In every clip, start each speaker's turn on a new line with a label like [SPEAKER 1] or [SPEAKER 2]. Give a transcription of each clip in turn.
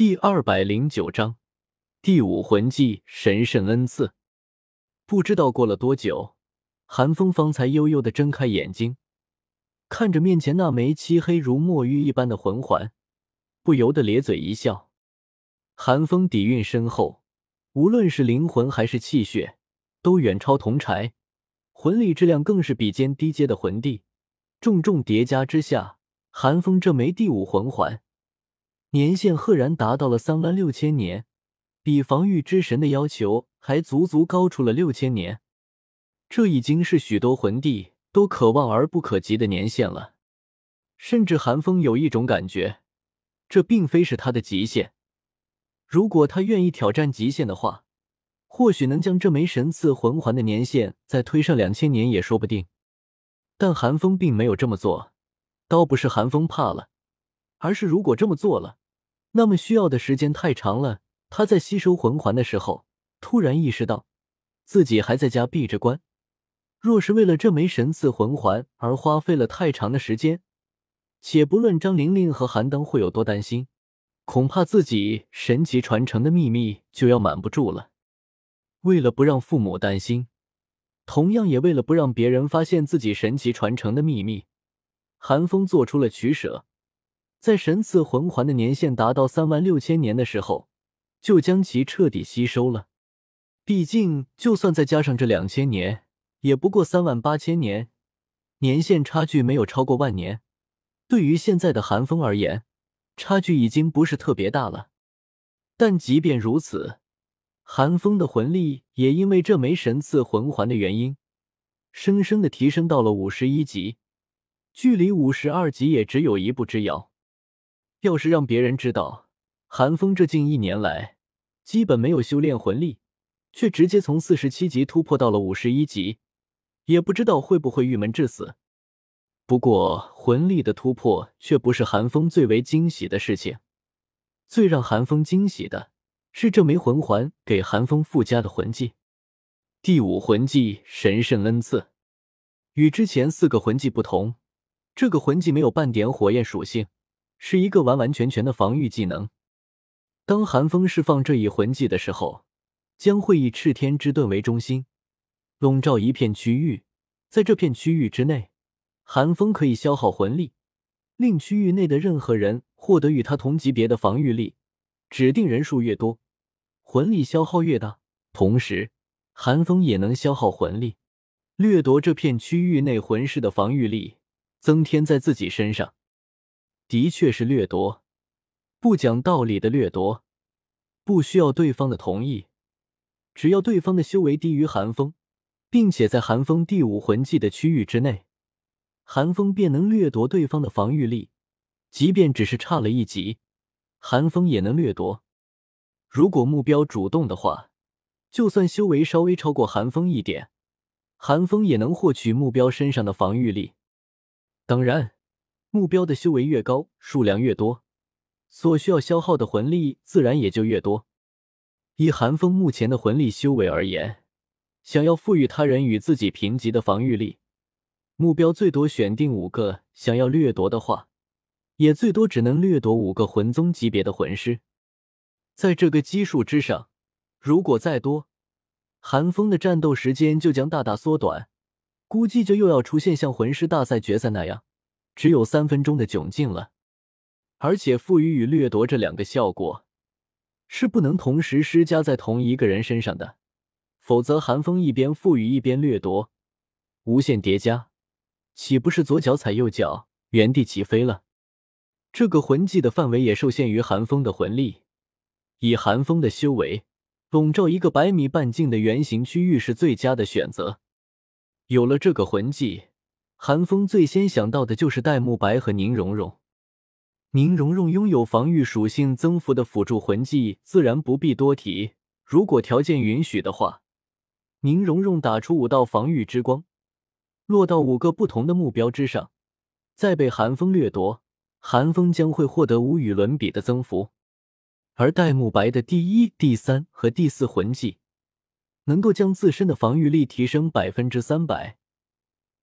[SPEAKER 1] 第二百零九章，第五魂技神圣恩赐。不知道过了多久，韩风方才悠悠的睁开眼睛，看着面前那枚漆黑如墨玉一般的魂环，不由得咧嘴一笑。韩风底蕴深厚，无论是灵魂还是气血，都远超铜柴，魂力质量更是比肩低阶的魂帝。重重叠加之下，韩风这枚第五魂环。年限赫然达到了三万六千年，比防御之神的要求还足足高出了六千年。这已经是许多魂帝都可望而不可及的年限了。甚至寒风有一种感觉，这并非是他的极限。如果他愿意挑战极限的话，或许能将这枚神赐魂环的年限再推上两千年也说不定。但寒风并没有这么做，倒不是寒风怕了，而是如果这么做了。那么需要的时间太长了。他在吸收魂环的时候，突然意识到自己还在家闭着关。若是为了这枚神赐魂环而花费了太长的时间，且不论张玲玲和韩登会有多担心，恐怕自己神奇传承的秘密就要瞒不住了。为了不让父母担心，同样也为了不让别人发现自己神奇传承的秘密，韩风做出了取舍。在神赐魂环的年限达到三万六千年的时候，就将其彻底吸收了。毕竟，就算再加上这两千年，也不过三万八千年，年限差距没有超过万年。对于现在的寒风而言，差距已经不是特别大了。但即便如此，寒风的魂力也因为这枚神赐魂环的原因，生生的提升到了五十一级，距离五十二级也只有一步之遥。要是让别人知道，韩风这近一年来基本没有修炼魂力，却直接从四十七级突破到了五十一级，也不知道会不会郁闷致死。不过，魂力的突破却不是韩风最为惊喜的事情，最让韩风惊喜的是这枚魂环给韩风附加的魂技——第五魂技神圣恩赐。与之前四个魂技不同，这个魂技没有半点火焰属性。是一个完完全全的防御技能。当寒风释放这一魂技的时候，将会以赤天之盾为中心，笼罩一片区域。在这片区域之内，寒风可以消耗魂力，令区域内的任何人获得与他同级别的防御力。指定人数越多，魂力消耗越大。同时，寒风也能消耗魂力，掠夺这片区域内魂师的防御力，增添在自己身上。的确是掠夺，不讲道理的掠夺，不需要对方的同意，只要对方的修为低于寒风，并且在寒风第五魂技的区域之内，寒风便能掠夺对方的防御力，即便只是差了一级，寒风也能掠夺。如果目标主动的话，就算修为稍微超过寒风一点，寒风也能获取目标身上的防御力。当然。目标的修为越高，数量越多，所需要消耗的魂力自然也就越多。以寒风目前的魂力修为而言，想要赋予他人与自己平级的防御力，目标最多选定五个。想要掠夺的话，也最多只能掠夺五个魂宗级别的魂师。在这个基数之上，如果再多，寒风的战斗时间就将大大缩短，估计就又要出现像魂师大赛决赛那样。只有三分钟的窘境了，而且赋予与掠夺这两个效果是不能同时施加在同一个人身上的，否则寒风一边赋予一边掠夺，无限叠加，岂不是左脚踩右脚，原地起飞了？这个魂技的范围也受限于寒风的魂力，以寒风的修为，笼罩一个百米半径的圆形区域是最佳的选择。有了这个魂技。韩风最先想到的就是戴沐白和宁荣荣。宁荣荣拥有防御属性增幅的辅助魂技，自然不必多提。如果条件允许的话，宁荣荣打出五道防御之光，落到五个不同的目标之上，再被寒风掠夺，寒风将会获得无与伦比的增幅。而戴沐白的第一、第三和第四魂技，能够将自身的防御力提升百分之三百。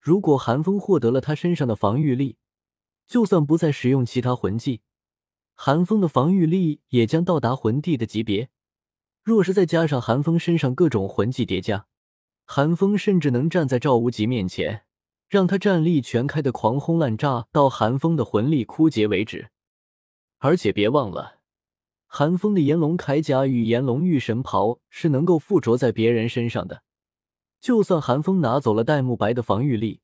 [SPEAKER 1] 如果寒风获得了他身上的防御力，就算不再使用其他魂技，寒风的防御力也将到达魂帝的级别。若是再加上寒风身上各种魂技叠加，寒风甚至能站在赵无极面前，让他战力全开的狂轰滥炸，到寒风的魂力枯竭为止。而且别忘了，寒风的炎龙铠甲与炎龙御神袍是能够附着在别人身上的。就算寒风拿走了戴沐白的防御力，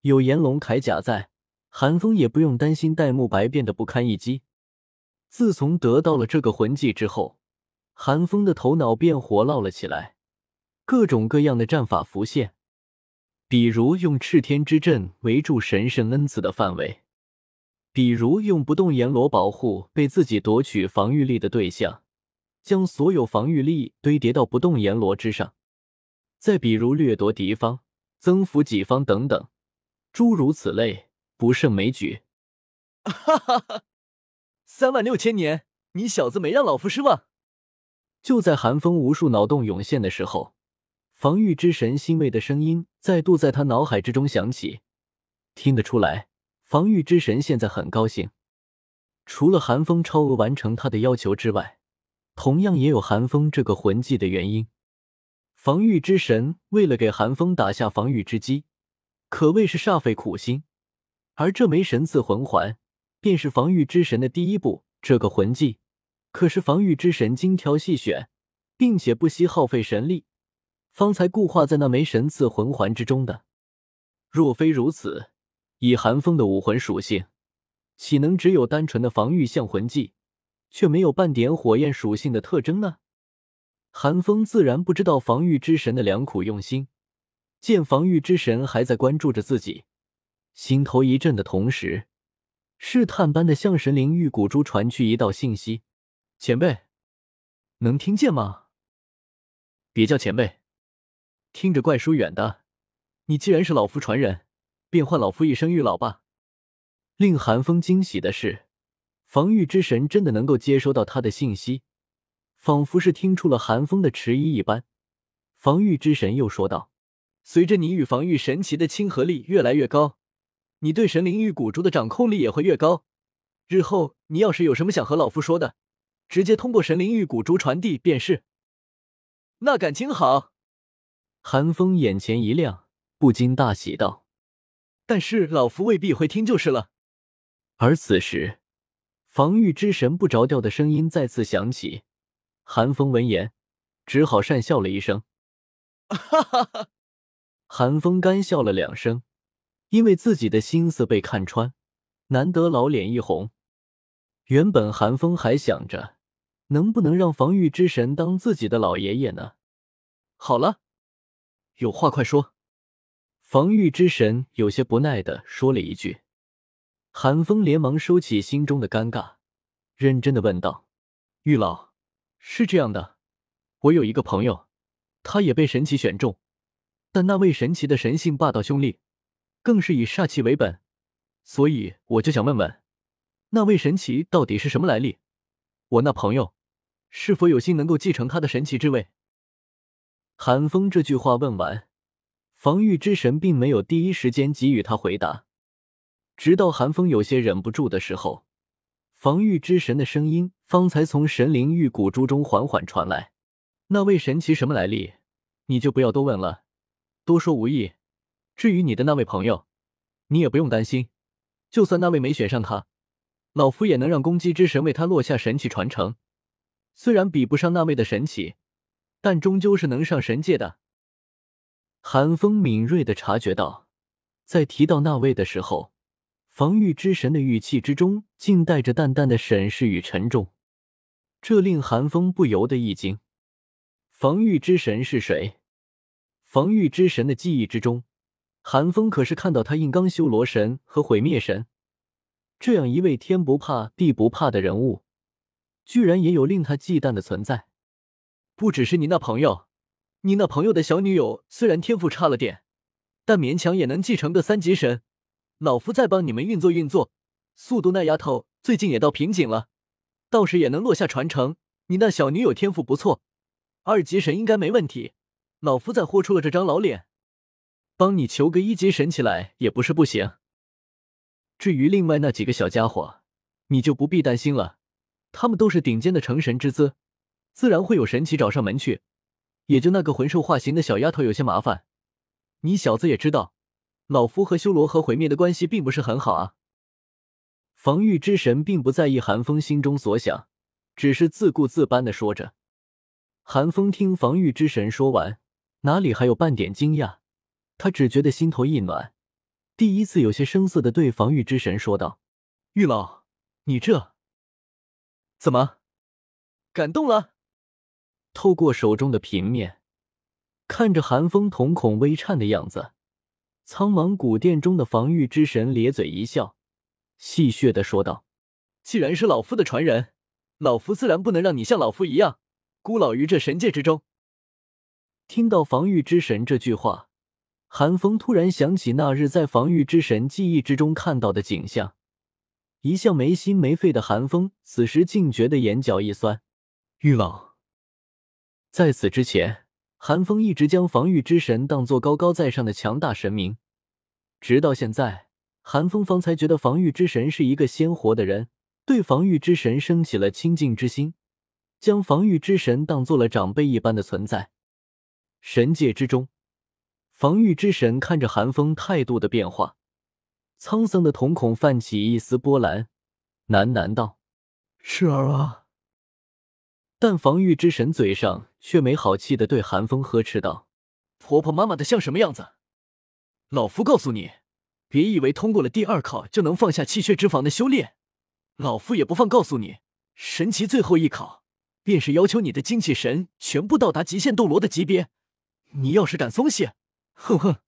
[SPEAKER 1] 有炎龙铠甲在，寒风也不用担心戴沐白变得不堪一击。自从得到了这个魂技之后，寒风的头脑变活络了起来，各种各样的战法浮现，比如用赤天之阵围住神圣恩赐的范围。比如用不动阎罗保护被自己夺取防御力的对象，将所有防御力堆叠到不动阎罗之上；再比如掠夺敌方、增幅己方等等，诸如此类，不胜枚举。
[SPEAKER 2] 哈哈哈！三万六千年，你小子没让老夫失望。
[SPEAKER 1] 就在寒风无数脑洞涌现的时候，防御之神欣慰的声音再度在他脑海之中响起，听得出来。防御之神现在很高兴，除了寒风超额完成他的要求之外，同样也有寒风这个魂技的原因。防御之神为了给寒风打下防御之基，可谓是煞费苦心。而这枚神赐魂环，便是防御之神的第一步。这个魂技可是防御之神精挑细选，并且不惜耗费神力，方才固化在那枚神赐魂环之中的。若非如此，以寒风的武魂属性，岂能只有单纯的防御像魂技，却没有半点火焰属性的特征呢？寒风自然不知道防御之神的良苦用心，见防御之神还在关注着自己，心头一震的同时，试探般的向神灵玉骨珠传去一道信息：“前辈，能听见吗？别叫前辈，听着怪疏远的。你既然是老夫传人。”便唤老夫一声玉老吧。令寒风惊喜的是，防御之神真的能够接收到他的信息，仿佛是听出了寒风的迟疑一般。防御之神又说道：“
[SPEAKER 2] 随着你与防御神奇的亲和力越来越高，你对神灵玉骨珠的掌控力也会越高。日后你要是有什么想和老夫说的，直接通过神灵玉骨珠传递便是。”那感情好。
[SPEAKER 1] 寒风眼前一亮，不禁大喜道。
[SPEAKER 2] 但是老夫未必会听就是了。
[SPEAKER 1] 而此时，防御之神不着调的声音再次响起。寒风闻言，只好讪笑了一声。
[SPEAKER 2] 哈哈哈！
[SPEAKER 1] 寒风干笑了两声，因为自己的心思被看穿，难得老脸一红。原本寒风还想着，能不能让防御之神当自己的老爷爷呢？
[SPEAKER 2] 好了，有话快说。
[SPEAKER 1] 防御之神有些不耐的说了一句，寒风连忙收起心中的尴尬，认真的问道：“玉老，是这样的，我有一个朋友，他也被神奇选中，但那位神奇的神性霸道凶戾，更是以煞气为本，所以我就想问问，那位神奇到底是什么来历？我那朋友是否有幸能够继承他的神奇之位？”寒风这句话问完。防御之神并没有第一时间给予他回答，直到寒风有些忍不住的时候，防御之神的声音方才从神灵玉骨珠中缓缓传来：“那位神奇什么来历，你就不要多问了，多说无益。至于你的那位朋友，你也不用担心，就算那位没选上他，老夫也能让攻击之神为他落下神器传承。虽然比不上那位的神奇，但终究是能上神界的。”寒风敏锐的察觉到，在提到那位的时候，防御之神的语气之中竟带着淡淡的审视与沉重，这令寒风不由得一惊。防御之神是谁？防御之神的记忆之中，寒风可是看到他硬刚修罗神和毁灭神这样一位天不怕地不怕的人物，居然也有令他忌惮的存在。
[SPEAKER 2] 不只是你那朋友。你那朋友的小女友虽然天赋差了点，但勉强也能继承个三级神。老夫再帮你们运作运作，速度那丫头最近也到瓶颈了，到时也能落下传承。你那小女友天赋不错，二级神应该没问题。老夫再豁出了这张老脸，帮你求个一级神起来也不是不行。至于另外那几个小家伙，你就不必担心了，他们都是顶尖的成神之资，自然会有神奇找上门去。也就那个魂兽化形的小丫头有些麻烦。你小子也知道，老夫和修罗和毁灭的关系并不是很好啊。
[SPEAKER 1] 防御之神并不在意寒风心中所想，只是自顾自般的说着。寒风听防御之神说完，哪里还有半点惊讶？他只觉得心头一暖，第一次有些生涩的对防御之神说道：“
[SPEAKER 2] 玉老，你这怎么感动了？”
[SPEAKER 1] 透过手中的平面，看着寒风瞳孔微颤的样子，苍茫古殿中的防御之神咧嘴一笑，戏谑的说道：“
[SPEAKER 2] 既然是老夫的传人，老夫自然不能让你像老夫一样孤老于这神界之中。”
[SPEAKER 1] 听到防御之神这句话。韩风突然想起那日在防御之神记忆之中看到的景象，一向没心没肺的韩风此时竟觉得眼角一酸。
[SPEAKER 2] 玉老，
[SPEAKER 1] 在此之前，韩风一直将防御之神当作高高在上的强大神明，直到现在，韩风方才觉得防御之神是一个鲜活的人，对防御之神升起了亲近之心，将防御之神当做了长辈一般的存在。神界之中。防御之神看着寒风态度的变化，沧桑的瞳孔泛起一丝波澜，喃喃道：“
[SPEAKER 2] 是儿啊。”
[SPEAKER 1] 但防御之神嘴上却没好气的对寒风呵斥道：“
[SPEAKER 2] 婆婆妈妈的像什么样子？老夫告诉你，别以为通过了第二考就能放下气血之房的修炼，老夫也不放。告诉你，神奇最后一考，便是要求你的精气神全部到达极限斗罗的级别。你要是敢松懈，”哼哼，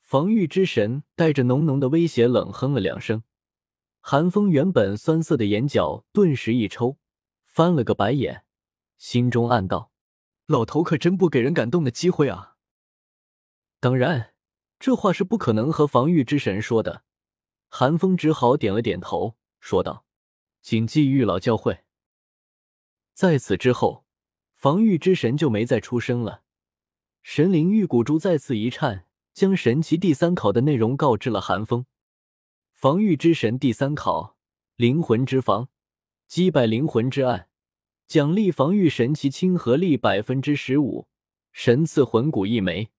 [SPEAKER 1] 防御之神带着浓浓的威胁冷哼了两声，寒风原本酸涩的眼角顿时一抽，翻了个白眼，心中暗道：
[SPEAKER 2] 老头可真不给人感动的机会啊！
[SPEAKER 1] 当然，这话是不可能和防御之神说的。寒风只好点了点头，说道：“谨记玉老教诲。”在此之后，防御之神就没再出声了。神灵玉骨珠再次一颤，将神奇第三考的内容告知了韩风。防御之神第三考：灵魂之防，击败灵魂之暗，奖励防御神奇亲和力百分之十五，神赐魂骨一枚。